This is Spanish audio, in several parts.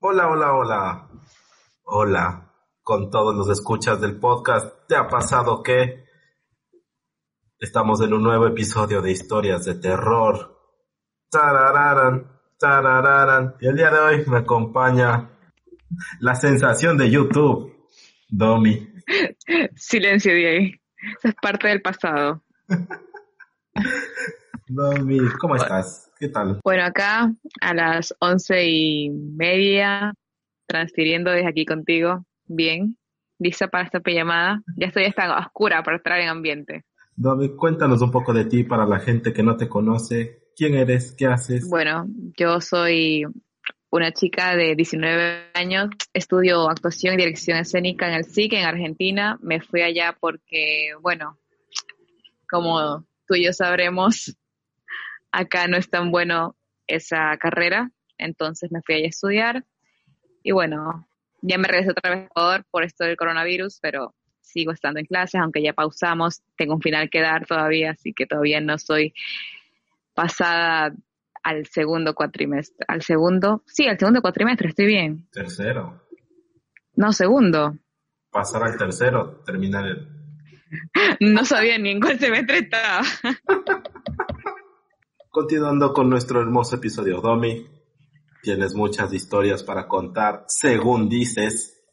Hola, hola, hola. Hola. Con todos los escuchas del podcast, ¿te ha pasado que estamos en un nuevo episodio de historias de terror? Tarararan, tarararan. Y el día de hoy me acompaña la sensación de YouTube, Domi. Silencio. Eso es parte del pasado. Domi, ¿cómo estás? ¿Qué tal? Bueno, acá a las once y media, transfiriendo desde aquí contigo. Bien, lista para esta llamada. Ya estoy esta oscura para estar en ambiente. Domi, cuéntanos un poco de ti para la gente que no te conoce. ¿Quién eres? ¿Qué haces? Bueno, yo soy una chica de 19 años, estudio actuación y dirección escénica en el SIC en Argentina. Me fui allá porque, bueno, como tú y yo sabremos, acá no es tan bueno esa carrera, entonces me fui allá a estudiar. Y bueno, ya me regresé otra vez a Ecuador por esto del coronavirus, pero sigo estando en clases, aunque ya pausamos, tengo un final que dar todavía, así que todavía no soy pasada al segundo cuatrimestre, al segundo, sí, al segundo cuatrimestre, estoy bien. Tercero. No, segundo. Pasar al tercero, terminar el... No sabía ni en cuál semestre estaba. Continuando con nuestro hermoso episodio, Domi, tienes muchas historias para contar, según dices.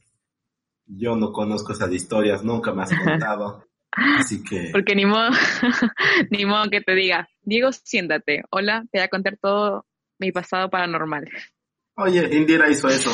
Yo no conozco esas historias, nunca me has contado. Así que... Porque ni modo, ni modo que te diga, Diego, siéntate. Hola, te voy a contar todo mi pasado paranormal. Oye, Indira hizo eso.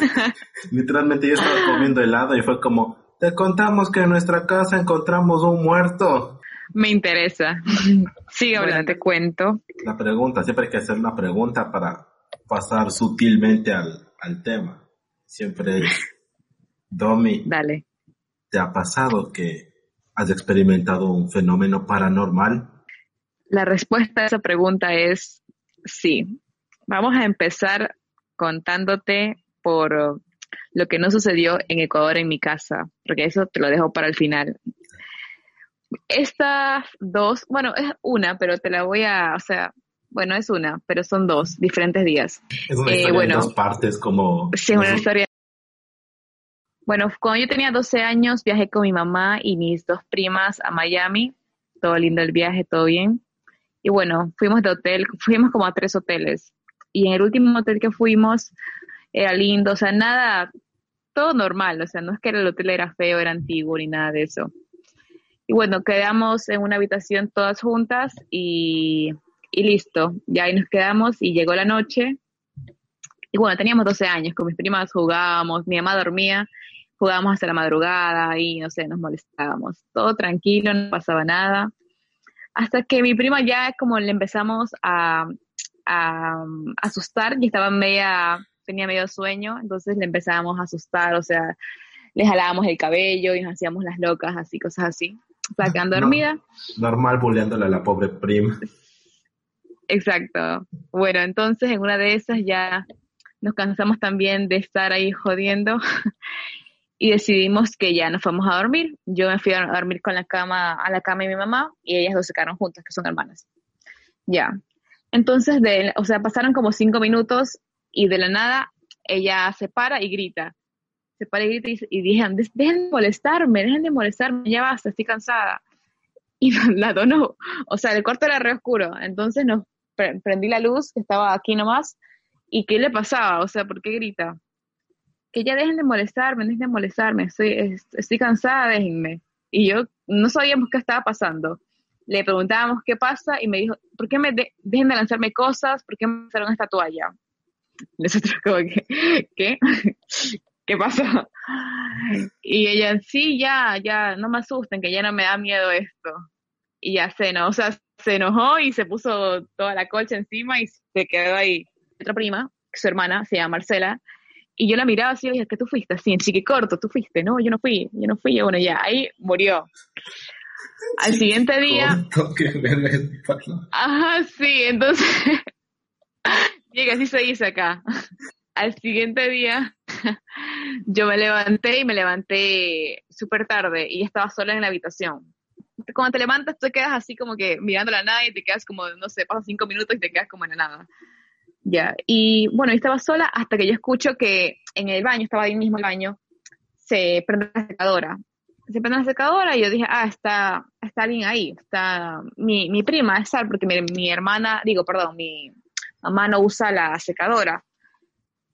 Literalmente yo estaba comiendo helado y fue como, te contamos que en nuestra casa encontramos un muerto. Me interesa. Sí, ahora Bueno. te cuento. La pregunta, siempre hay que hacer una pregunta para pasar sutilmente al, al tema. Siempre es, Domi, Dale. ¿te ha pasado que has experimentado un fenómeno paranormal? La respuesta a esa pregunta es sí. Vamos a empezar contándote por lo que no sucedió en Ecuador en mi casa, porque eso te lo dejo para el final. Estas dos, bueno, es una, pero te la voy a, o sea, bueno, es una, pero son dos diferentes días. Es una Eh, historia bueno. en dos partes como... Sí, es una historia. Bueno, cuando yo tenía 12 años viajé con mi mamá y mis dos primas a Miami. Todo lindo el viaje, todo bien. Y bueno, fuimos de hotel, fuimos como a tres hoteles. Y en el último hotel que fuimos era lindo, o sea, nada, todo normal, o sea, no es que el hotel era feo, era antiguo ni nada de eso. Y bueno, quedamos en una habitación todas juntas y, listo, ya ahí nos quedamos y llegó la noche y bueno, teníamos 12 años, con mis primas jugábamos, mi mamá dormía, jugábamos hasta la madrugada y no sé, nos molestábamos. Todo tranquilo, no pasaba nada. Hasta que mi prima ya como le empezamos a, asustar y estaba media, tenía medio sueño, entonces le empezábamos a asustar, o sea, le jalábamos el cabello y nos hacíamos las locas, así, cosas así. No. dormida. Normal bulleándole a la pobre prima. Exacto. Bueno, entonces en una de esas ya nos cansamos también de estar ahí jodiendo y decidimos que ya nos fuimos a dormir. Yo me fui a dormir con la cama, a la cama de mi mamá y ellas dos se quedaron juntas, que son hermanas. Ya. Entonces, de, o sea, pasaron como cinco minutos y de la nada ella se para y grita. Se para y grita y, dijeron, "Des- dejen de molestarme, dejen de molestarme, ya basta, estoy cansada. Y la donó. O sea, el cuarto era re oscuro. Entonces nos pre- prendí la luz, que estaba aquí nomás, y ¿qué le pasaba? O sea, ¿por qué grita? Que ya dejen de molestarme, dejen de molestarme, estoy, es- estoy cansada, déjenme. Y yo no sabíamos qué estaba pasando. Le preguntábamos qué pasa y me dijo, ¿por qué me de- dejen de lanzarme cosas? ¿Por qué me lanzaron esta toalla? Nosotros como que, ¿qué? ¿Qué pasa? Y ella, sí, ya, ya, no me asusten, que ya no me da miedo esto. Y ya se enojó, o sea, se enojó y se puso toda la colcha encima y se quedó ahí. Otra prima su hermana, se llama Marcela, y yo la miraba así y dije, ¿qué tú fuiste? Así, en chique corto, tú fuiste. No, yo no fui, yo no fui. Y bueno, ya, ahí murió. Al siguiente día... Ajá, sí, entonces... Llega, así se dice acá. Al siguiente día, yo me levanté y me levanté súper tarde y estaba sola en la habitación. Cuando te levantas, te quedas así como que mirando la nada y te quedas como, no sé, pasan cinco minutos y te quedas como en la nada. Ya, y bueno, yo estaba sola hasta que yo escucho que en el baño, estaba ahí mismo el baño, se prende la secadora. Se prende la secadora y yo dije, ah, está, está alguien ahí, está mi, mi prima, es Sal, porque mi, mi hermana, digo, perdón, mi mamá no usa la secadora.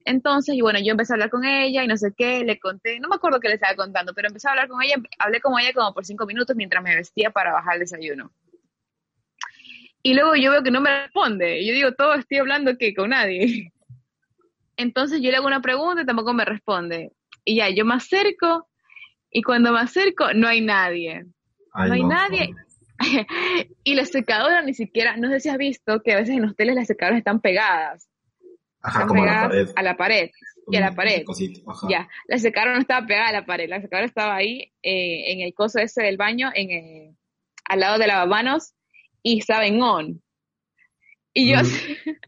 Entonces, y bueno, yo empecé a hablar con ella y no sé qué, le conté, no me acuerdo qué le estaba contando, pero empecé a hablar con ella, hablé con ella como por cinco minutos mientras me vestía para bajar el desayuno. Y luego yo veo que no me responde. Y yo digo, todo estoy hablando que con nadie. Entonces yo le hago una pregunta y tampoco me responde. Y ya, yo me acerco y cuando me acerco no hay nadie. no hay nadie. y la secadora ni siquiera, no sé si has visto que a veces en los hoteles las secadoras están pegadas. Ajá, como a la pared. A la pared. Y a la pared. Ya, la secadora no estaba pegada a la pared, la secadora estaba ahí eh, en el coso ese del baño, en el, al lado de lavamanos, y estaba en on. Y yo,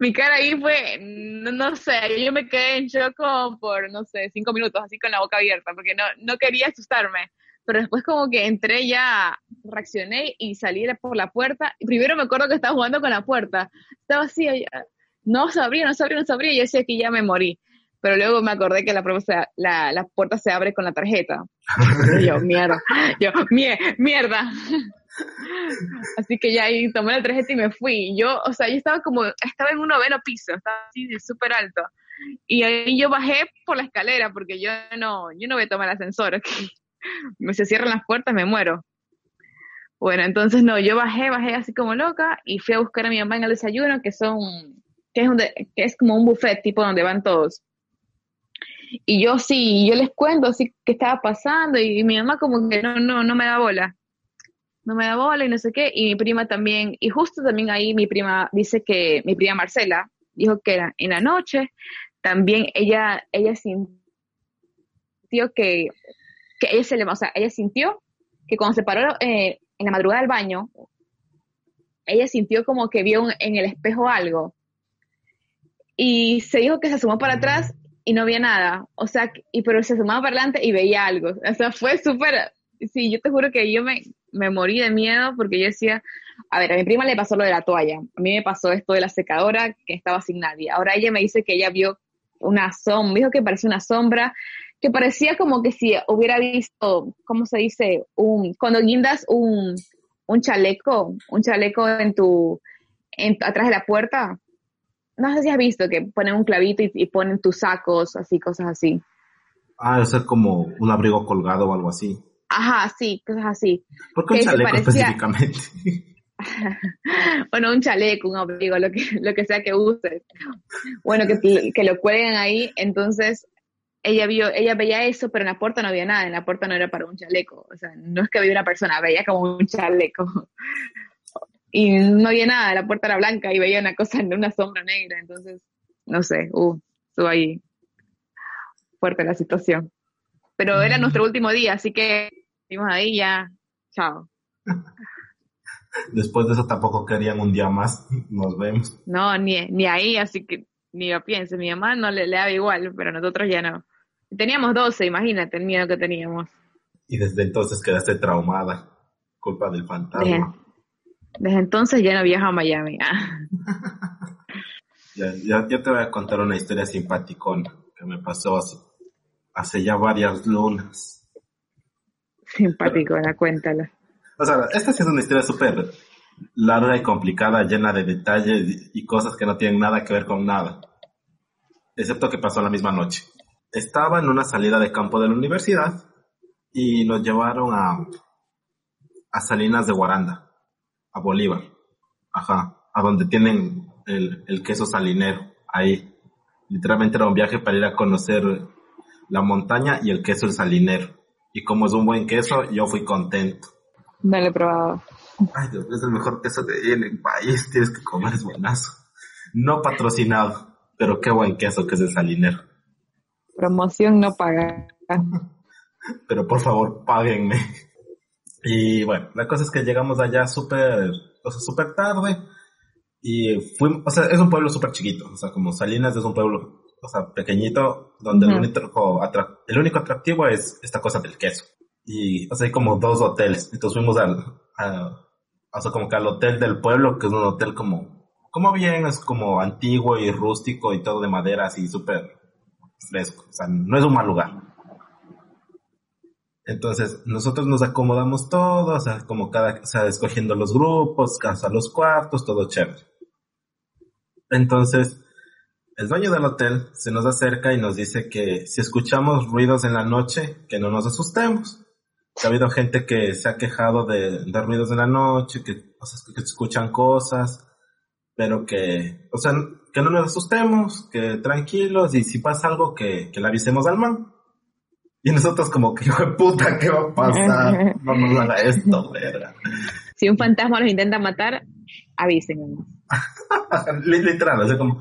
mi cara ahí fue, no, sé, yo me quedé en shock por, no sé, cinco minutos, así con la boca abierta, porque no, no quería asustarme. Pero después como que entré ya, reaccioné y salí por la puerta. Primero me acuerdo que estaba jugando con la puerta. Estaba así, no sabría, no sabría, no sabría. Y yo decía que ya me morí. Pero luego me acordé que la, la, la puerta se abre con la tarjeta. Y yo, mierda. Yo, mierda. Así que ya ahí tomé la tarjeta y me fui. Yo, o sea, yo estaba como, estaba en un noveno piso, estaba así súper alto. Y ahí yo bajé por la escalera porque yo no, yo no voy a tomar el ascensor. me se cierran las puertas, me muero. Bueno, entonces no, yo bajé, bajé así como loca y fui a buscar a mi mamá en el desayuno, que son, que es, que es como un buffet tipo donde van todos. Y yo sí, yo les cuento así que estaba pasando y mi mamá como que no, no, no me da bola. No me da bola y no sé qué, y mi prima también, y justo también ahí mi prima dice que, mi prima Marcela, dijo que era en la noche, también ella, ella sintió que, que ella se le, o sea, ella sintió que cuando se paró eh, en la madrugada del baño, ella sintió como que vio en el espejo algo, y se dijo que se asomó para atrás y no había nada, o sea, y pero se asomaba para adelante y veía algo, o sea, fue súper, sí, yo te juro que yo me, me morí de miedo porque yo decía, a ver, a mi prima le pasó lo de la toalla, a mí me pasó esto de la secadora que estaba sin nadie. Ahora ella me dice que ella vio una sombra, dijo que parecía una sombra, que parecía como que si hubiera visto, ¿cómo se dice? Un, cuando guindas un, un chaleco, un chaleco en tu, en, atrás de la puerta. No sé si has visto que ponen un clavito y, ponen tus sacos, así, cosas así. Ah, es como un abrigo colgado o algo así. Ajá, sí, cosas así. ¿Por qué un chaleco específicamente? bueno, un chaleco, un abrigo, lo que, lo que sea que uses. Bueno, que, que lo cuelguen ahí, entonces ella vio, ella veía eso, pero en la puerta no había nada, en la puerta no era para un chaleco, o sea, no es que había una persona, veía como un chaleco. Y no había nada, la puerta era blanca y veía una cosa, una sombra negra, entonces, no sé, uh, estuvo ahí fuerte la situación. Pero era nuestro último día, así que ahí ya, chao. Después de eso tampoco querían un día más, nos vemos. No, ni, ni ahí, así que ni lo piense, mi mamá no le, le daba igual, pero nosotros ya no. Teníamos 12, imagínate el miedo que teníamos. Y desde entonces quedaste traumada, culpa del fantasma. Desde, entonces ya no viajo a Miami. ya, ya, te voy a contar una historia simpaticona que me pasó hace, hace ya varias lunas. Simpático, la cuéntala. O sea, esta sí es una historia súper larga y complicada, llena de detalles y cosas que no tienen nada que ver con nada. Excepto que pasó la misma noche. Estaba en una salida de campo de la universidad y nos llevaron a, a Salinas de Guaranda, a Bolívar. Ajá, a donde tienen el, el queso salinero, ahí. Literalmente era un viaje para ir a conocer la montaña y el queso el salinero. Y como es un buen queso, yo fui contento. No lo he probado. Ay, Dios, es el mejor queso que hay en el país. Tienes que comer, es buenazo. No patrocinado. pero qué buen queso que es el salinero. Promoción no paga. pero por favor, páguenme. Y bueno, la cosa es que llegamos allá súper, o sea, súper tarde. Y fuimos, o sea, es un pueblo súper chiquito. O sea, como Salinas es un pueblo, o sea, pequeñito, donde el, único el único atractivo es esta cosa del queso. Y, o sea, hay como dos hoteles. Entonces fuimos al, o sea, como que al hotel del pueblo, que es un hotel como, como bien, es como antiguo y rústico y todo de madera, así súper fresco. O sea, no es un mal lugar. Entonces, nosotros nos acomodamos todos, o sea, como cada, o sea, escogiendo los grupos, casa los cuartos, todo chévere. Entonces, el dueño del hotel se nos acerca y nos dice que si escuchamos ruidos en la noche, que no nos asustemos. ha habido gente que se ha quejado de, de ruidos en la noche, que, o sea, que escuchan cosas, pero que, o sea, que no nos asustemos, que tranquilos y si pasa algo que, que le avisemos al man. Y nosotros como que, hijo de puta, ¿qué va a pasar? No nos haga esto, verga. Si un fantasma los intenta matar, avísenme. Literal, o sea, como,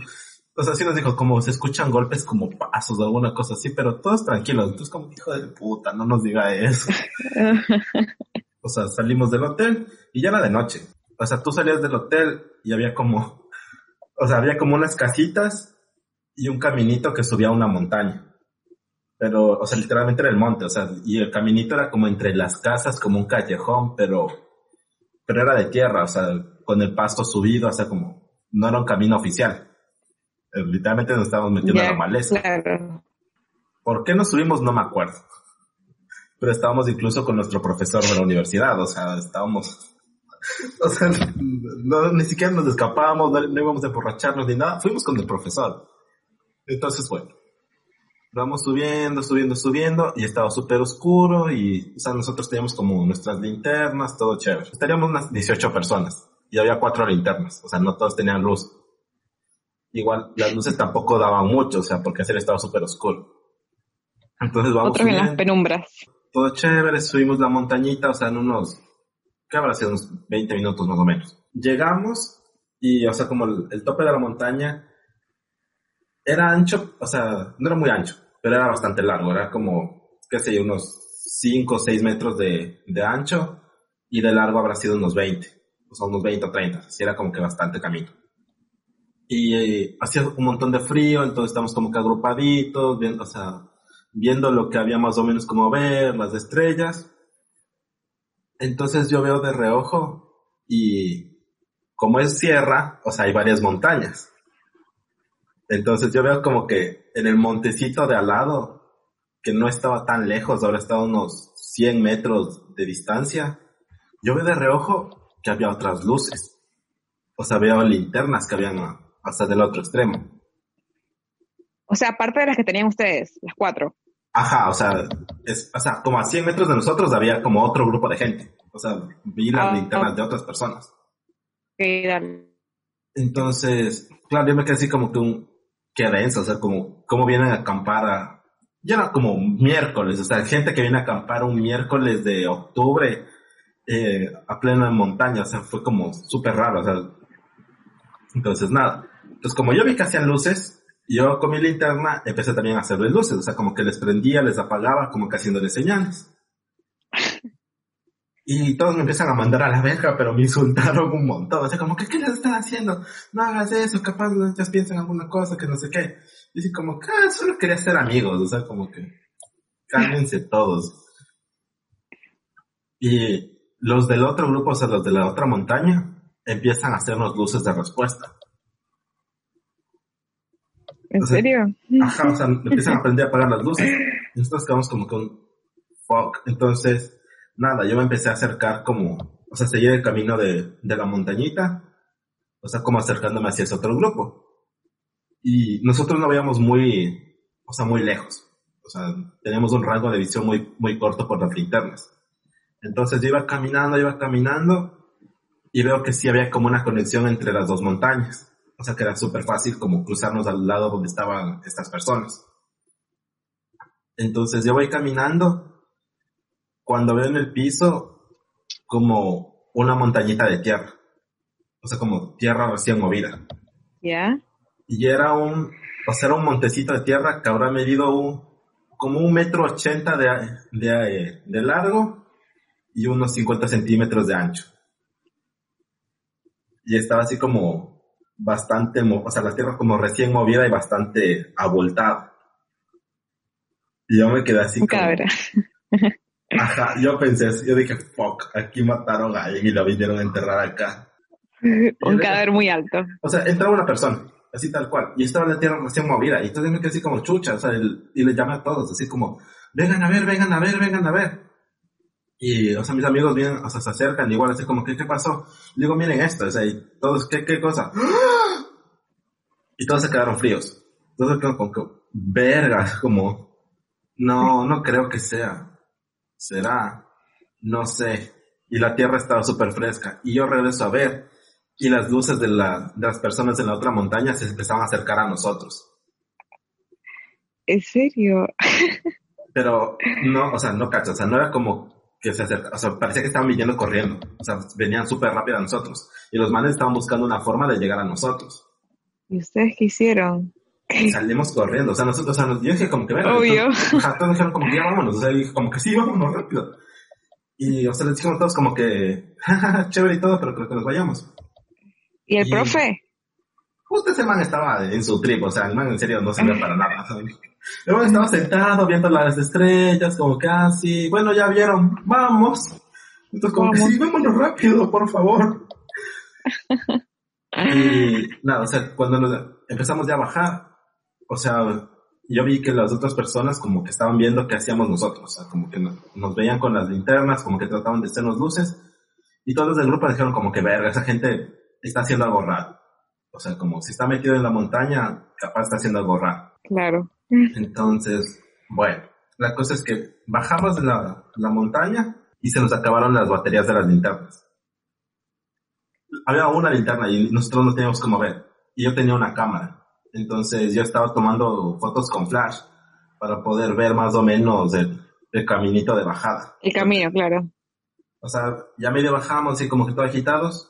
o sea, sí nos dijo, como se escuchan golpes como pasos o alguna cosa así, pero todos tranquilos. Entonces como, hijo de puta, no nos diga eso. o sea, salimos del hotel y ya era de noche. O sea, tú salías del hotel y había como, o sea, había como unas casitas y un caminito que subía a una montaña pero, o sea, literalmente era el monte, o sea, y el caminito era como entre las casas, como un callejón, pero, pero era de tierra, o sea, con el pasto subido, o sea, como, no era un camino oficial. Eh, literalmente nos estábamos metiendo en la maleza. ¿Por qué nos subimos? No me acuerdo. Pero estábamos incluso con nuestro profesor de la universidad, o sea, estábamos, o sea, no, ni siquiera nos escapábamos, no, no íbamos a emborracharnos ni nada, fuimos con el profesor. Entonces, bueno, Vamos subiendo, subiendo, subiendo y estaba súper oscuro y, o sea, nosotros teníamos como nuestras linternas, todo chévere. Estaríamos unas 18 personas y había cuatro linternas, o sea, no todos tenían luz. Igual las luces tampoco daban mucho, o sea, porque ese estaba súper oscuro. Entonces vamos Otro en las penumbras. Todo chévere, subimos la montañita, o sea, en unos, ¿qué habrá sido? Unos 20 minutos más o menos. Llegamos y, o sea, como el tope de la montaña era ancho, o sea, no era muy ancho, pero era bastante largo, era como, qué sé yo, unos 5 o 6 metros de, de, ancho y de largo habrá sido unos 20, o sea, unos 20 o 30, así era como que bastante camino. Y eh, hacía un montón de frío, entonces estamos como que agrupaditos, viendo, o sea, viendo lo que había más o menos como ver, las estrellas. Entonces yo veo de reojo y como es sierra, o sea, hay varias montañas. Entonces yo veo como que en el montecito de al lado, que no estaba tan lejos, ahora estaba a unos 100 metros de distancia, yo veo de reojo que había otras luces. O sea, veo linternas que habían hasta del otro extremo. O sea, aparte de las que tenían ustedes, las cuatro. Ajá, o sea, es, o sea, como a 100 metros de nosotros había como otro grupo de gente. O sea, vi las ah, linternas de otras personas. Entonces, claro, yo me quedé así como que un, qué denso, o sea, como, cómo vienen a acampar a, ya era como miércoles, o sea, gente que viene a acampar un miércoles de octubre eh, a plena montaña, o sea, fue como súper raro, o sea, entonces nada. Entonces como yo vi que hacían luces, yo con mi linterna empecé también a hacerles luces, o sea, como que les prendía, les apagaba, como que haciéndoles señales. Y todos me empiezan a mandar a la verga, pero me insultaron un montón. O sea, como que, ¿qué les están haciendo? No hagas eso, capaz ellos piensan alguna cosa, que no sé qué. Y así como, ah, solo quería ser amigos, o sea, como que, cálmense todos. Y los del otro grupo, o sea, los de la otra montaña, empiezan a hacernos luces de respuesta. ¿En serio? Ajá, o sea, empiezan a aprender a apagar las luces. Y nosotros quedamos como con, fuck. Entonces, nada, yo me empecé a acercar como, o sea, seguir el camino de, de la montañita, o sea, como acercándome hacia ese otro grupo. Y nosotros no veíamos muy, o sea, muy lejos. O sea, teníamos un rango de visión muy, muy corto por las linternas. Entonces yo iba caminando, iba caminando y veo que sí había como una conexión entre las dos montañas. O sea, que era súper fácil como cruzarnos al lado donde estaban estas personas. Entonces yo voy caminando cuando veo en el piso como una montañita de tierra. O sea, como tierra recién movida. ¿Ya? Y era un, o sea, era un montecito de tierra que habrá medido un, como un metro ochenta de, de, de largo y unos 50 centímetros de ancho. Y estaba así como bastante, o sea, la tierra como recién movida y bastante abultada. Y yo me quedé así como... Cabra. Ajá, yo pensé, yo dije, fuck, aquí mataron a alguien y lo vinieron a enterrar acá. Un cadáver muy alto. O sea, entraba una persona, así tal cual, y estaba la tierra recién movida, y entonces me quedé así como chucha, o sea, y le llamé a todos, así como, vengan a ver, vengan a ver, vengan a ver. Y, o sea, mis amigos vienen, o sea, se acercan, igual, así como, ¿qué, qué pasó? Le digo, miren esto, o sea, y todos, ¿qué, qué cosa? Y todos se quedaron fríos. Quedaron como, que, verga, como, no, no creo que sea será, no sé. Y la tierra estaba súper fresca. Y yo regreso a ver. Y las luces de, la, de las personas en la otra montaña se empezaban a acercar a nosotros. ¿En serio? Pero no, o sea, no cacho, o sea, no era como que se acerca, o sea, parecía que estaban viniendo corriendo, o sea, venían súper rápido a nosotros. Y los manes estaban buscando una forma de llegar a nosotros. ¿Y ustedes qué hicieron? Salimos corriendo, o sea, nosotros, o sea, yo dije como que, venga, Obvio. Entonces, todos dijeron como que ya vámonos, o sea, dije como que sí, vámonos rápido. Y, o sea, les dijimos todos como que, chévere y todo, pero creo que nos vayamos. ¿Y el profe? Justo ese man estaba en su trip, o sea, el man en serio no sirve para nada. El man estaba sentado viendo las estrellas, como que, ah, bueno, ya vieron, vamos. Entonces, como que sí, vámonos rápido, por favor. y nada, o sea, cuando nos empezamos ya a bajar, o sea, yo vi que las otras personas como que estaban viendo qué hacíamos nosotros, o sea, como que nos veían con las linternas, como que trataban de hacernos luces, y todos del grupo dijeron como que, verga, esa gente está haciendo algo raro. O sea, como si está metido en la montaña, capaz está haciendo algo raro. Claro. Entonces, bueno, la cosa es que bajamos de la, la montaña y se nos acabaron las baterías de las linternas. Había una linterna y nosotros no teníamos como ver. Y yo tenía una cámara. Entonces yo estaba tomando fotos con flash para poder ver más o menos el, caminito de bajada. El camino, claro. O sea, ya medio bajamos y como que todo agitados.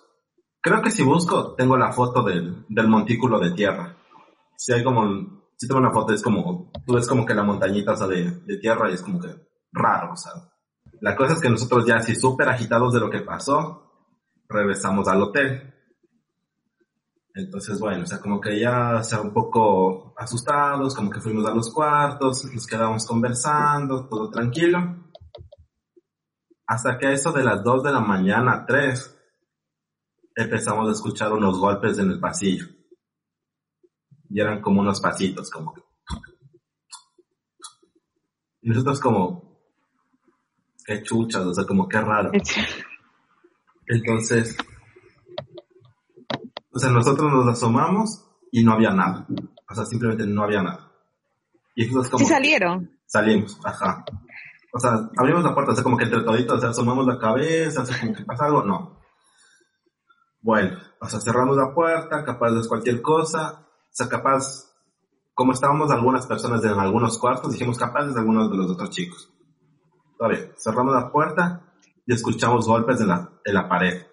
Creo que si busco, tengo la foto del, del montículo de tierra. Si hay como, si tengo una foto, es como, tú ves como que la montañita, o sea, de, de tierra y es como que raro, o sea. La cosa es que nosotros ya así súper agitados de lo que pasó, regresamos al hotel. Entonces, bueno, o sea, como que ya, o sea, un poco asustados, como que fuimos a los cuartos, nos quedamos conversando, todo tranquilo. Hasta que a eso de las 2 de la mañana, 3, empezamos a escuchar unos golpes en el pasillo. Y eran como unos pasitos, como que... Y nosotros como, qué chuchas, o sea, como qué raro. Entonces, o sea, nosotros nos asomamos y no había nada. O sea, simplemente no había nada. Y entonces como... ¿Sí salieron? Salimos, ajá. O sea, abrimos la puerta, o sea, como que entre toditos, o sea, asomamos la cabeza, o sea, como que pasa algo, no. Bueno, o sea, cerramos la puerta, capaz de cualquier cosa, o sea, capaz, como estábamos algunas personas en algunos cuartos, dijimos capaz de algunos de los otros chicos. Todavía, cerramos la puerta y escuchamos golpes en la, en la pared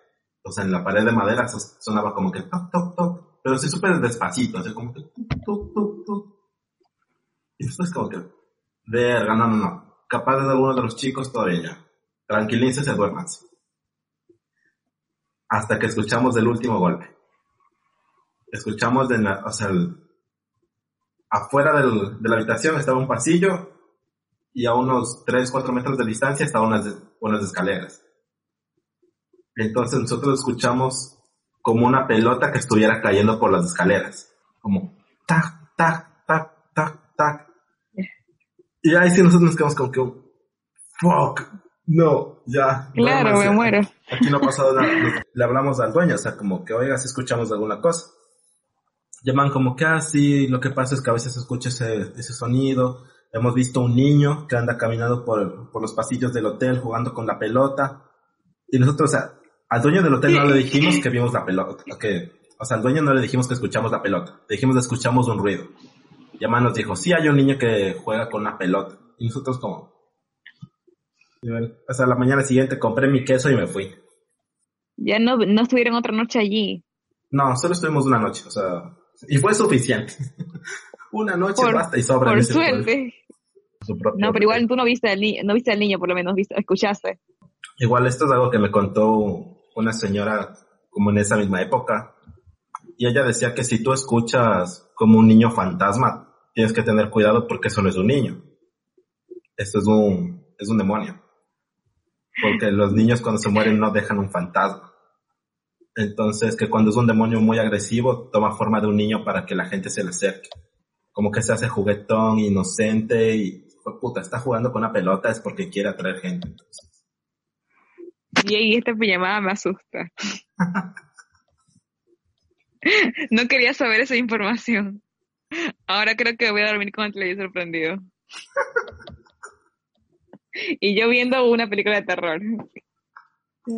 o sea, en la pared de madera sonaba como que toc, toc, toc, pero sí súper despacito, así como que toc, toc, toc, Y después como que, verga, no, no, no, capaz de alguno de los chicos todavía ya, tranquilícense, duérmanse. Hasta que escuchamos el último golpe. Escuchamos de la, o sea, afuera del, de la habitación estaba un pasillo y a unos 3, 4 metros de distancia estaban unas, unas escaleras entonces nosotros escuchamos como una pelota que estuviera cayendo por las escaleras. Como tac, tac, tac, tac, tac. Y ahí sí nosotros nos quedamos como que, fuck, no, ya. Claro, me muero. Aquí no ha pasado nada. Le hablamos al dueño, o sea, como que, oiga, si escuchamos alguna cosa. Llaman como que, ah, sí, lo que pasa es que a veces se escucha ese, ese sonido. Hemos visto un niño que anda caminando por, por los pasillos del hotel jugando con la pelota. Y nosotros, o sea, al dueño del hotel no le dijimos que vimos la pelota, que, o sea, al dueño no le dijimos que escuchamos la pelota, le dijimos que escuchamos un ruido. Y además nos dijo, sí hay un niño que juega con una pelota. Y nosotros como... o sea, la mañana siguiente compré mi queso y me fui. Ya no, no estuvieron otra noche allí. No, solo estuvimos una noche, o sea, y fue suficiente. una noche Por- basta y sobra. Por suerte. No, pero igual tú no viste al niño, no viste al niño, por lo menos viste, escuchaste. Igual esto es algo que me contó una señora como en esa misma época. Y ella decía que si tú escuchas como un niño fantasma, tienes que tener cuidado porque eso no es un niño. Esto es un, es un demonio. Porque los niños cuando se mueren no dejan un fantasma. Entonces, que cuando es un demonio muy agresivo, toma forma de un niño para que la gente se le acerque. Como que se hace juguetón, inocente y, "Fue puta, está jugando con una pelota es porque quiere atraer gente. Entonces, Y ahí esta pijamada me asusta. No quería saber esa información. Ahora creo que voy a dormir con el televisor prendido. Y yo viendo una película de terror.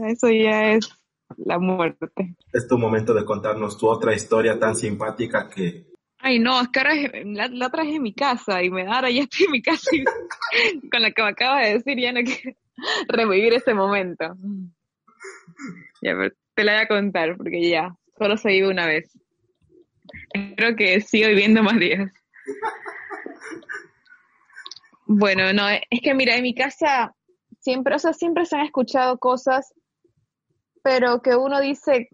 Eso ya es la muerte. es tu momento de contarnos tu otra historia tan simpática que Ay, no, es que ahora es- la, la traje en mi casa y me da, ahora ya estoy en mi casa y con lo que me acaba de decir ya no quiero revivir ese momento. Te la voy a contar porque ya, solo se vive una vez. Espero que siga viviendo más días. Bueno, no, es que mira, en mi casa siempre, o sea, siempre se han escuchado cosas, pero que uno dice,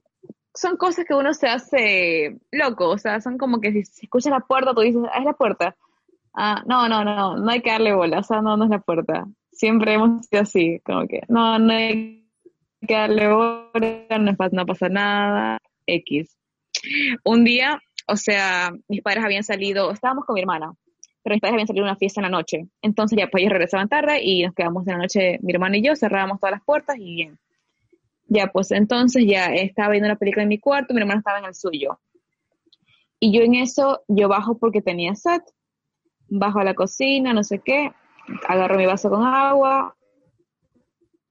son cosas que uno se hace loco, o sea, son como que si, si escuchas la puerta, tú dices, ah, es la puerta. Ah, no, no, no, no hay que darle bola, o sea, no, no es la puerta. Siempre hemos sido así, como que, no, no hay que darle bola, no, no pasa nada, X. Un día, o sea, mis padres habían salido, estábamos con mi hermana, pero mis padres habían salido a una fiesta en la noche. Entonces ya pues ellos regresaban tarde y nos quedamos en la noche, mi hermana y yo, cerrábamos todas las puertas y bien. Ya, pues entonces ya estaba viendo una película en mi cuarto, mi hermano estaba en el suyo. Y yo en eso, yo bajo porque tenía sed, bajo a la cocina, no sé qué, agarro mi vaso con agua,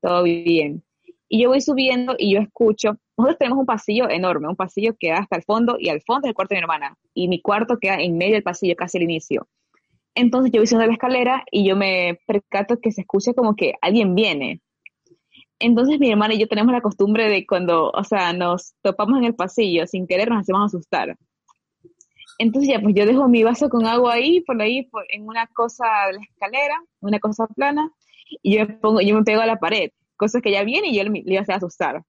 todo bien. Y yo voy subiendo y yo escucho, nosotros tenemos un pasillo enorme, un pasillo que da hasta el fondo y al fondo es el cuarto de mi hermana. Y mi cuarto queda en medio del pasillo, casi al inicio. Entonces yo voy subiendo la escalera y yo me percato que se escucha como que alguien viene. Entonces mi hermana y yo tenemos la costumbre de cuando, o sea, nos topamos en el pasillo, sin querer nos hacemos asustar. Entonces ya, pues yo dejo mi vaso con agua ahí, por ahí, por- en una cosa de la escalera, una cosa plana, y yo me pongo, yo me pego a la pared, cosas que ya viene y yo le, le iba a hacer asustar.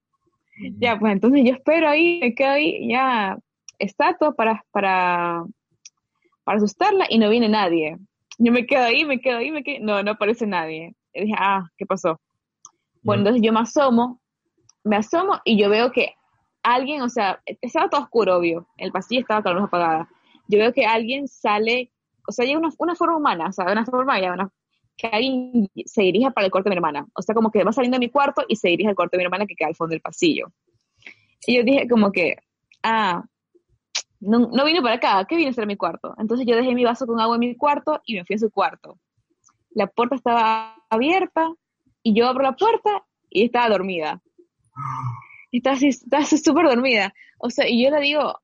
Ya, pues entonces yo espero ahí, me quedo ahí, ya, estatua para, para, para asustarla y no viene nadie. Yo me quedo ahí, me quedo ahí, me quedo, no, no aparece nadie. Y dije, ah, ¿qué pasó? Bueno, entonces yo me asomo, me asomo y yo veo que alguien, o sea, estaba todo oscuro, obvio, el pasillo estaba con la luz apagada. Yo veo que alguien sale, o sea, hay una, una forma humana, o sea, una forma ya, una, que alguien se dirige para el cuarto de mi hermana. O sea, como que va saliendo de mi cuarto y se dirige al cuarto de mi hermana que queda al fondo del pasillo. Y yo dije como que, ah, no, no vino para acá, ¿qué viene a hacer mi cuarto? Entonces yo dejé mi vaso con agua en mi cuarto y me fui a su cuarto. La puerta estaba abierta y yo abro la puerta y estaba dormida. Así, estaba así súper dormida. O sea, y yo le digo,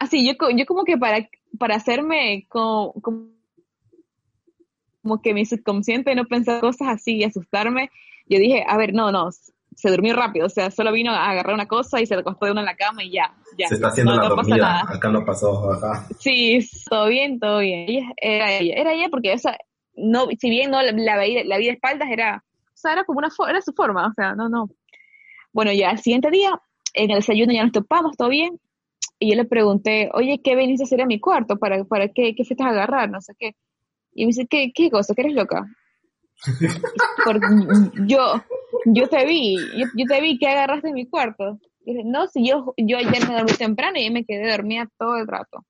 así, yo, yo como que para, para hacerme como, como, como que mi subconsciente no pensar cosas así y asustarme, yo dije, a ver, no, no, se durmió rápido, o sea, solo vino a agarrar una cosa y se acostó de una en la cama y ya, ya. se está haciendo no, la no pasa dormida. nada. Acá no pasó, ajá. Sí, todo bien, todo bien. Ella- era ella, era ella porque, o sea, no, si bien no la, la veía, la vi de espaldas, era, o sea, era como una, era su forma, o sea, no, no. Bueno, ya al siguiente día, en el desayuno ya nos topamos, todo bien, y yo le pregunté, oye, ¿qué venís a hacer a mi cuarto? ¿Para, para qué, qué fuiste a agarrar? No sé qué. Y me dice, ¿qué, qué cosa? ¿Que eres loca? Porque yo, yo te vi, yo, yo te vi que agarraste mi cuarto. Y dije, no, si yo, yo ayer me dormí temprano y me quedé dormida todo el rato.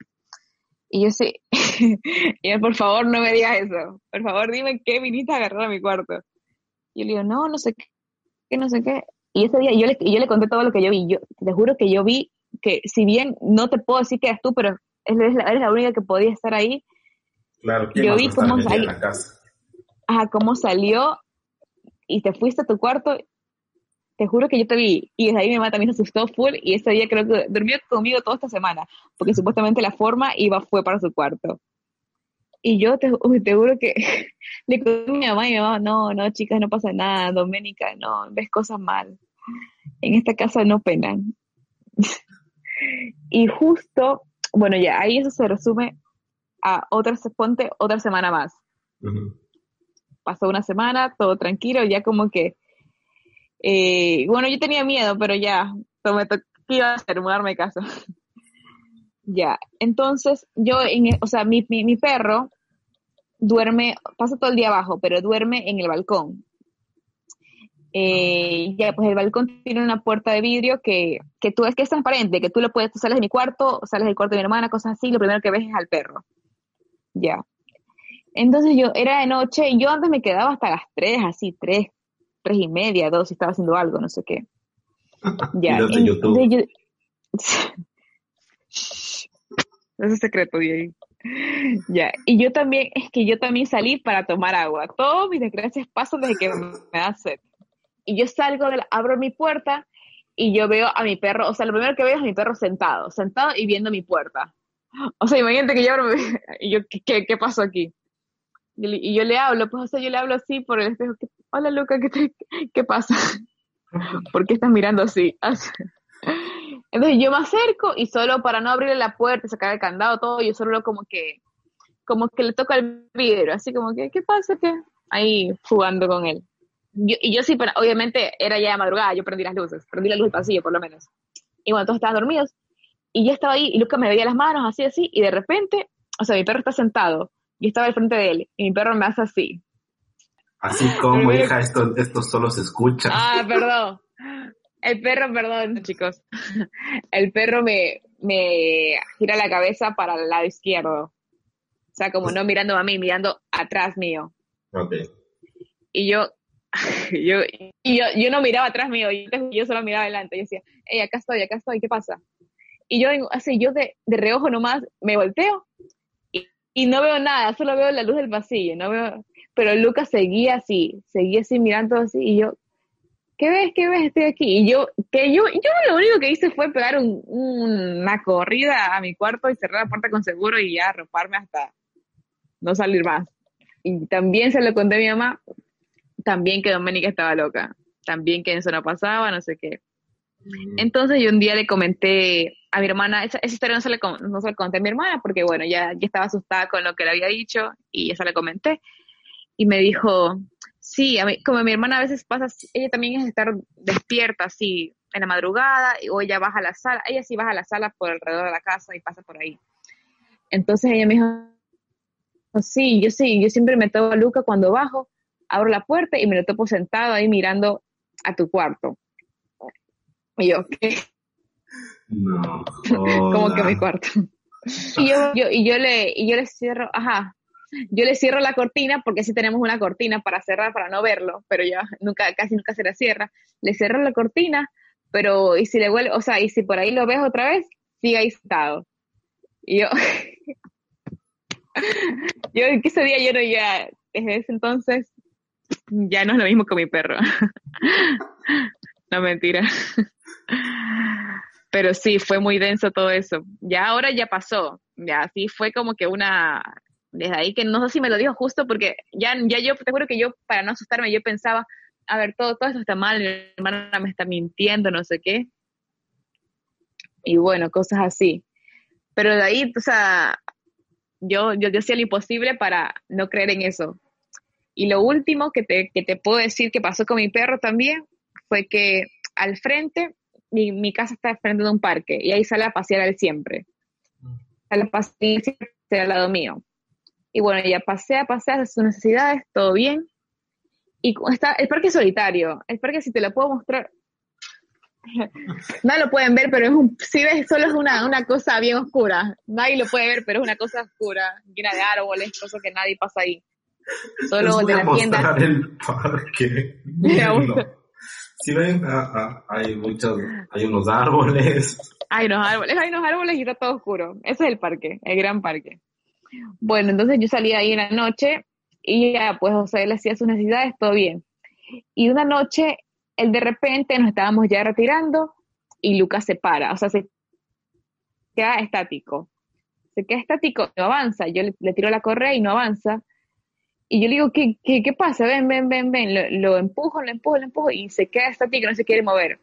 Y yo sí, y él, por favor, no me digas eso. Por favor, dime qué viniste a agarrar a mi cuarto. Y yo le digo, no, no sé qué, no sé qué. Y ese día yo le, yo le conté todo lo que yo vi. Yo te juro que yo vi que, si bien no te puedo decir que eras tú, pero eres la, eres la única que podía estar ahí. Claro, ¿quién Yo vi cómo metida en sal- la casa? Ajá, cómo salió y te fuiste a tu cuarto. Te juro que yo te vi. Y desde ahí mi mamá también se asustó full. Y ese día creo que durmió conmigo toda esta semana. Porque supuestamente la forma iba, fue para su cuarto. Y yo te, te juro que le conté a mi mamá y mi mamá, no, no, chicas, no pasa nada. Doménica, no, ves cosas mal. En esta casa no penan. y justo, bueno, ya, ahí eso se resume a otra, ponte otra semana más. Pasó una semana, todo tranquilo, ya como que, eh, bueno, yo tenía miedo, pero ya, me tocó iba a hacer, mudarme casa. ya, entonces yo, en, e, o sea, mi, mi, perro duerme, pasa todo el día abajo, pero duerme en el balcón. Eh, ya, pues el balcón tiene una puerta de vidrio que, que tú es que es transparente, que tú lo puedes, tú sales de mi cuarto, sales del cuarto de mi hermana, cosas así, lo primero que ves es al perro. Ya. Entonces yo, era de noche, y yo antes me quedaba hasta las 3, así, 3, 3 y media, 2, si estaba haciendo algo, no sé qué. Ya. En, YouTube. es secreto. Ya, y yo también, es que yo también salí para tomar agua. Todos mis desgracias pasan desde que me da sed. Y yo salgo, de abro mi puerta y yo veo a mi perro, o sea, lo primero que veo es a mi perro sentado, sentado y viendo mi puerta. O sea, imagínate que yo abro, y yo, ¿qué, qué, pasó aquí? Y, yo le hablo, pues, o sea, yo le hablo así por el espejo, hola Luca, ¿qué, qué pasa? ¿Por qué estás mirando así? Entonces yo me acerco y solo para no abrirle la puerta, sacar el candado, todo, yo solo como que, como que le toco el vidrio, así como que, ¿qué pasa? ¿Qué? Ahí jugando con él. Y yo sí, pero obviamente era ya de madrugada, yo prendí las luces, prendí la luz del pasillo por lo menos. Y bueno, todos estaban dormidos. Y yo estaba ahí y Lucas me veía las manos, así, así, y de repente, o sea, mi perro está sentado, y estaba al frente de él, y mi perro me hace así. Así como, hija, esto, esto solo se escucha. Ah, perdón. El perro, perdón, chicos. El perro me, me gira la cabeza para el lado izquierdo. O sea, como no mirando a mí, mirando atrás mío. Ok. Y yo, yo, y yo, yo no miraba atrás mío, yo, solo miraba adelante. Yo decía, hey, acá estoy, acá estoy, ¿qué pasa? Y yo, así, yo de, de reojo nomás me volteo y, no veo nada, solo veo la luz del pasillo, no veo, pero Lucas seguía así, seguía así mirando así, y yo, ¿qué ves? ¿Qué ves? Estoy aquí. Y yo, que yo, yo lo único que hice fue pegar una corrida a mi cuarto y cerrar la puerta con seguro y ya arroparme hasta no salir más. Y también se lo conté a mi mamá, también que Doménica estaba loca, también que eso no pasaba, no sé qué. Mm. Entonces yo un día le comenté a mi hermana, esa, historia no se, le, no se la conté a mi hermana porque bueno, ya, ya estaba asustada con lo que le había dicho y ya se le comenté y me dijo, sí, a mí, como mi hermana a veces pasa, ella también es estar despierta así en la madrugada o ella baja a la sala, ella sí baja a la sala por alrededor de la casa y pasa por ahí. Entonces ella me dijo, sí, yo sí, yo siempre me tomo a Luca cuando bajo, abro la puerta y me lo topo sentado ahí mirando a tu cuarto. Y yo, ¿qué? No. Como que mi cuarto. Y yo, yo, y yo le, y yo le cierro, ajá, yo le cierro la cortina porque sí tenemos una cortina para cerrar, para no verlo, pero ya nunca, casi nunca se la cierra. Le cierro la cortina, pero y si le vuelve, o sea, y si por ahí lo ves otra vez, sigue ahí estado. Y yo, yo ese día yo no ya, desde ese entonces, ya no es lo mismo con mi perro. no mentira. Pero sí, fue muy denso todo eso. Ya ahora ya pasó. Ya sí fue como que una desde ahí que no sé si me lo dijo justo porque ya, ya yo te juro que yo, para no asustarme, yo pensaba, a ver, todo, todo esto está mal, mi hermana me está mintiendo, no sé qué. Y bueno, cosas así. Pero de ahí, o sea, yo, yo, hacía lo imposible para no creer en eso. Y lo último que te, que te puedo decir que pasó con mi perro también fue que al frente, mi, mi casa está al frente de un parque y ahí sale a pasear él siempre. Sale a pasear al lado mío. Y bueno, ella pasea, pasea, hace sus necesidades, todo bien. Y está, el parque solitario, el parque si te lo puedo mostrar, no lo pueden ver, pero es un, si ves, solo es una, una cosa bien oscura. Nadie lo puede ver, pero es una cosa oscura, llena de árboles, cosas que nadie pasa ahí. Solo de la tienda. el parque. Si ven, ah, ah, hay muchos, hay unos árboles. Hay unos árboles, hay unos árboles y está todo oscuro. Ese es el parque, el gran parque. Bueno, entonces yo salía ahí en la noche y ya, pues, sea, él hacía sus necesidades, todo bien. Y una noche, él de repente nos estábamos ya retirando y Lucas se para, o sea, se queda estático. Se queda estático, no avanza. Yo le, tiro la correa y no avanza. Y yo le digo, ¿qué, qué, qué pasa? Ven, ven, ven, ven. Lo, empujo, lo empujo, lo empujo y se queda estático, no se quiere mover.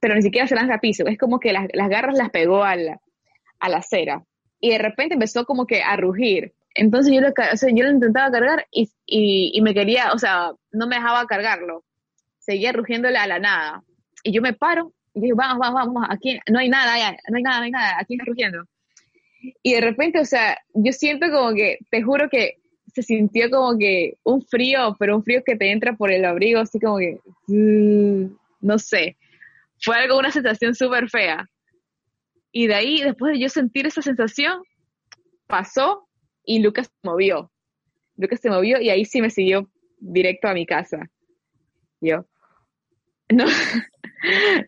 Pero ni siquiera se lanza a piso. Es como que las, las garras las pegó a la, a la acera y de repente empezó como que a rugir. Entonces yo lo, yo lo intentaba cargar y, y, me quería, o sea, no me dejaba cargarlo. Seguía rugiéndole a la nada. Y yo me paro y digo, vamos, vamos, vamos, aquí no hay nada, no hay nada, no hay nada, aquí está rugiendo. Y de repente, o sea, yo siento como que, te juro que se sintió como que un frío, pero un frío que te entra por el abrigo, así como que, mm, no sé, fue algo, una sensación súper fea. Y de ahí, después de yo sentir esa sensación, pasó y Lucas se movió. Lucas se movió y ahí sí me siguió directo a mi casa. Yo, no,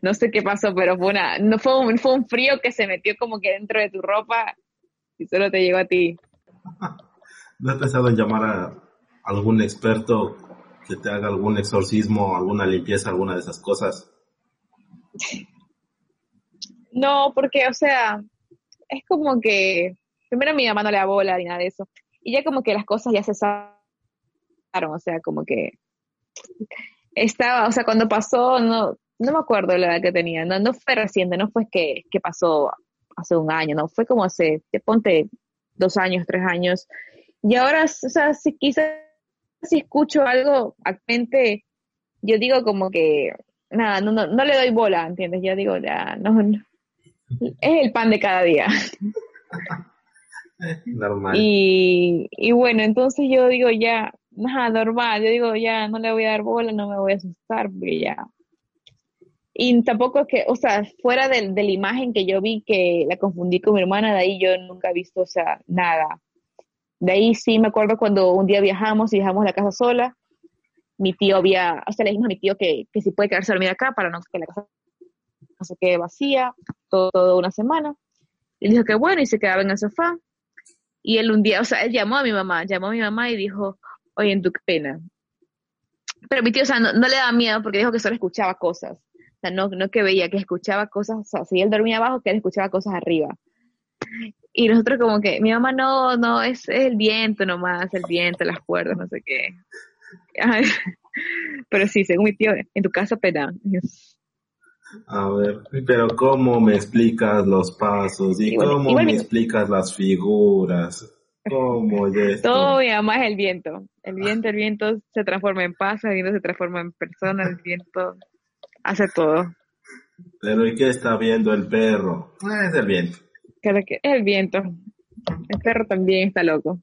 no sé qué pasó, pero fue una, no fue un, fue un frío que se metió como que dentro de tu ropa y solo te llegó a ti. ¿No has pensado en llamar a algún experto que te haga algún exorcismo, alguna limpieza, alguna de esas cosas? No, porque, o sea, es como que, primero mi mamá no le da bola ni nada de eso, y ya como que las cosas ya se saben, o sea, como que estaba, o sea, cuando pasó, no, no me acuerdo la edad que tenía, no, no fue reciente, no fue que, que pasó hace un año, no, fue como hace, te ponte dos años, tres años, y ahora, o sea, si quizás si escucho algo actualmente, yo digo como que, nada, no, no, no le doy bola, ¿entiendes? Yo digo, ya, no, es el pan de cada día. normal. Y, y bueno, entonces yo digo ya, nada, normal, yo digo ya, no le voy a dar bola, no me voy a asustar, porque ya. Y tampoco es que, o sea, fuera de, de la imagen que yo vi que la confundí con mi hermana, de ahí yo nunca he visto, o sea, nada. De ahí sí me acuerdo cuando un día viajamos y dejamos la casa sola, mi tío había, hasta le dijimos a mi tío que, que si puede quedarse dormida acá para no que la casa no se quede vacía, todo, una semana. Y dijo que bueno, y se quedaba en el sofá. Y él un día, o sea, él llamó a mi mamá, llamó a mi mamá y dijo, oye, en tu pena. Pero mi tío, o sea, no, le daba miedo porque dijo que solo escuchaba cosas. O sea, no, no que veía, que escuchaba cosas, o sea, si él dormía abajo, que él escuchaba cosas arriba. Y nosotros como que, mi mamá no, no, es, el viento nomás, el viento, las cuerdas, no sé qué. Pero sí, según mi tío, en tu casa pena. A ver, pero ¿cómo me explicas los pasos? ¿Y, cómo me explicas las figuras? ¿Cómo Todo mi mamá es el viento. El viento, el viento se transforma en paso, el viento se transforma en persona, el viento hace todo. Pero ¿y qué está viendo el perro? Ah, es el viento. Que es el viento. El perro también está loco.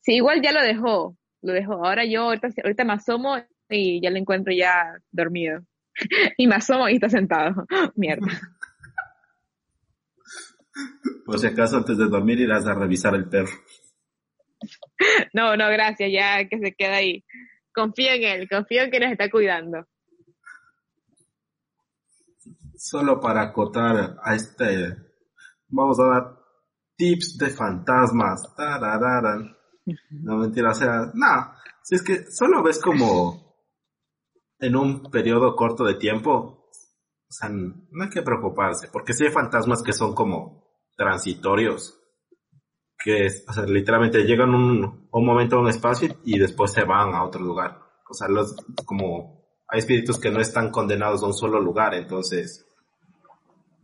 Sí, igual ya lo dejó, lo dejó. Ahora yo ahorita, ahorita me asomo y ya lo encuentro ya dormido. y me asomo y está sentado. Mierda. Por si acaso antes de dormir irás a revisar el perro. No, no, gracias, ya que se queda ahí. Confío en él, confío en que nos está cuidando. Solo para acotar a este, vamos a dar tips de fantasmas. No mentira, o sea, no, si es que solo ves como en un periodo corto de tiempo, o sea, no hay que preocuparse, porque si hay fantasmas que son como transitorios, que o sea, literalmente llegan un, un momento a un espacio y, después se van a otro lugar. O sea, los, como hay espíritus que no están condenados a un solo lugar, entonces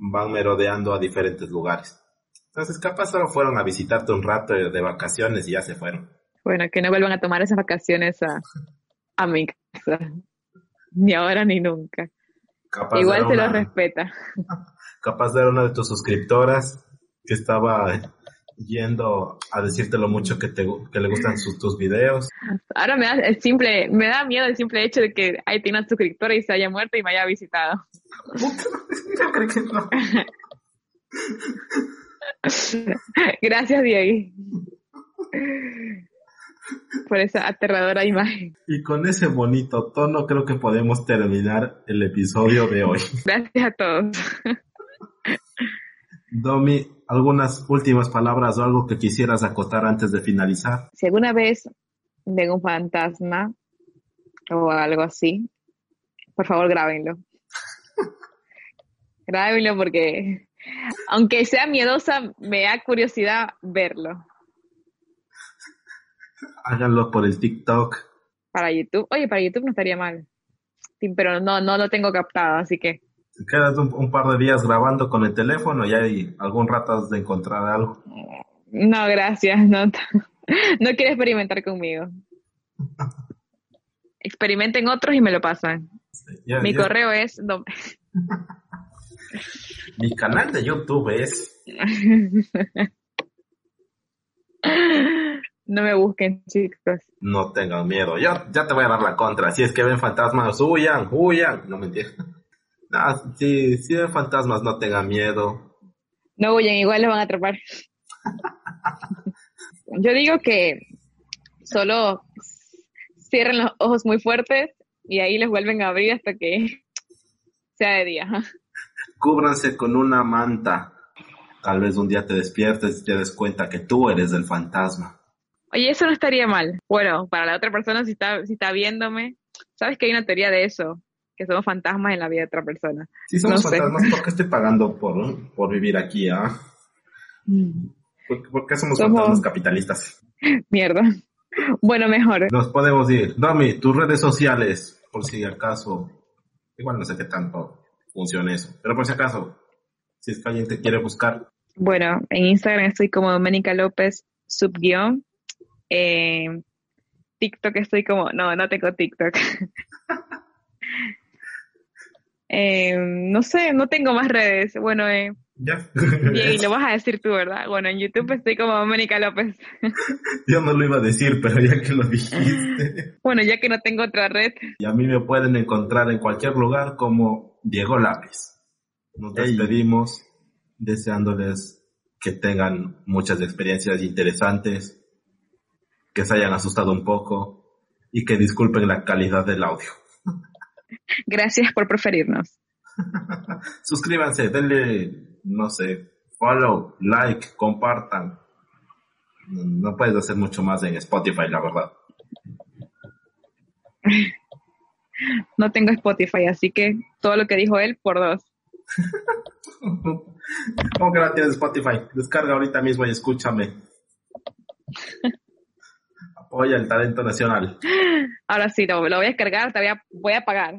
van merodeando a diferentes lugares. Entonces, capaz solo fueron a visitarte un rato de, vacaciones y ya se fueron. Bueno, que no vuelvan a tomar esas vacaciones a, a mi casa ni ahora ni nunca. Igual se lo respeta. Capaz de una de tus suscriptoras que estaba yendo a decirte lo mucho que, te, que le gustan sus, tus videos. Ahora me da el simple, me da miedo el simple hecho de que ahí tiene una suscriptora y se haya muerto y me haya visitado. Yo creo que no. Gracias, Diego por esa aterradora imagen. Y con ese bonito tono creo que podemos terminar el episodio de hoy. Gracias a todos. Domi, ¿algunas últimas palabras o algo que quisieras acotar antes de finalizar? Si alguna vez ven un fantasma o algo así, por favor grábenlo. grábenlo porque, aunque sea miedosa, me da curiosidad verlo. Háganlo por el TikTok. Para YouTube. Oye, para YouTube no estaría mal. pero no, no lo tengo captado, así que. Quedas un, par de días grabando con el teléfono y hay algún rato de encontrar algo. No, gracias, no, no quiero experimentar conmigo. Experimenten otros y me lo pasan. Mi correo es... Mi canal de YouTube es... No me busquen, chicos. No tengan miedo. Yo ya te voy a dar la contra. Si es que ven fantasmas, huyan, huyan. No me entiendes. No, si, si ven fantasmas, no tengan miedo. No huyan, igual los van a atrapar. Yo digo que solo cierren los ojos muy fuertes y ahí les vuelven a abrir hasta que sea de día. Cúbranse con una manta. Tal vez un día te despiertes y te des cuenta que tú eres el fantasma. Oye, eso no estaría mal. Bueno, para la otra persona, si está, si está viéndome, sabes que hay una teoría de eso, que somos fantasmas en la vida de otra persona. Si somos fantasmas, ¿por qué estoy pagando por, por vivir aquí? ah? Mm. ¿Por, qué somos, fantasmas capitalistas? Mierda. Bueno, mejor. Nos podemos ir. Dami, tus redes sociales, por si acaso. Igual no sé qué tanto funciona eso, pero por si acaso, si es que alguien te quiere buscar. Bueno, en Instagram estoy como Doménica López, subguión eh, TikTok estoy como, no, no tengo TikTok. Eh, no sé, no tengo más redes. Bueno, eh, ya. y lo vas a decir tú, ¿verdad? Bueno, en YouTube estoy como Mónica López. Yo no lo iba a decir, pero ya que lo dijiste. bueno, ya que no tengo otra red. Y a mí me pueden encontrar en cualquier lugar como Diego Lápiz. Nos despedimos deseándoles que tengan muchas experiencias interesantes, que se hayan asustado un poco y que disculpen la calidad del audio. Gracias por preferirnos. Suscríbanse, denle, no sé, follow, like, compartan. No puedes hacer mucho más en Spotify, la verdad. No tengo Spotify, así que todo lo que dijo él por dos. ¿Cómo que no tienes Spotify? Descarga ahorita mismo y escúchame apoya el talento nacional. Ahora sí, lo, lo voy a descargar, te voy a, voy a pagar.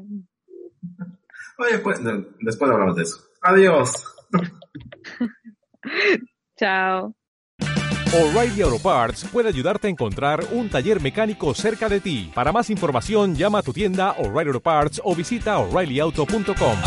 Oye, pues, después hablamos de eso. Adiós. Chao. O'Reilly Auto Parts puede ayudarte a encontrar un taller mecánico cerca de ti. Para más información, llama a tu tienda O'Reilly Auto Parts o visita oreillyauto.com.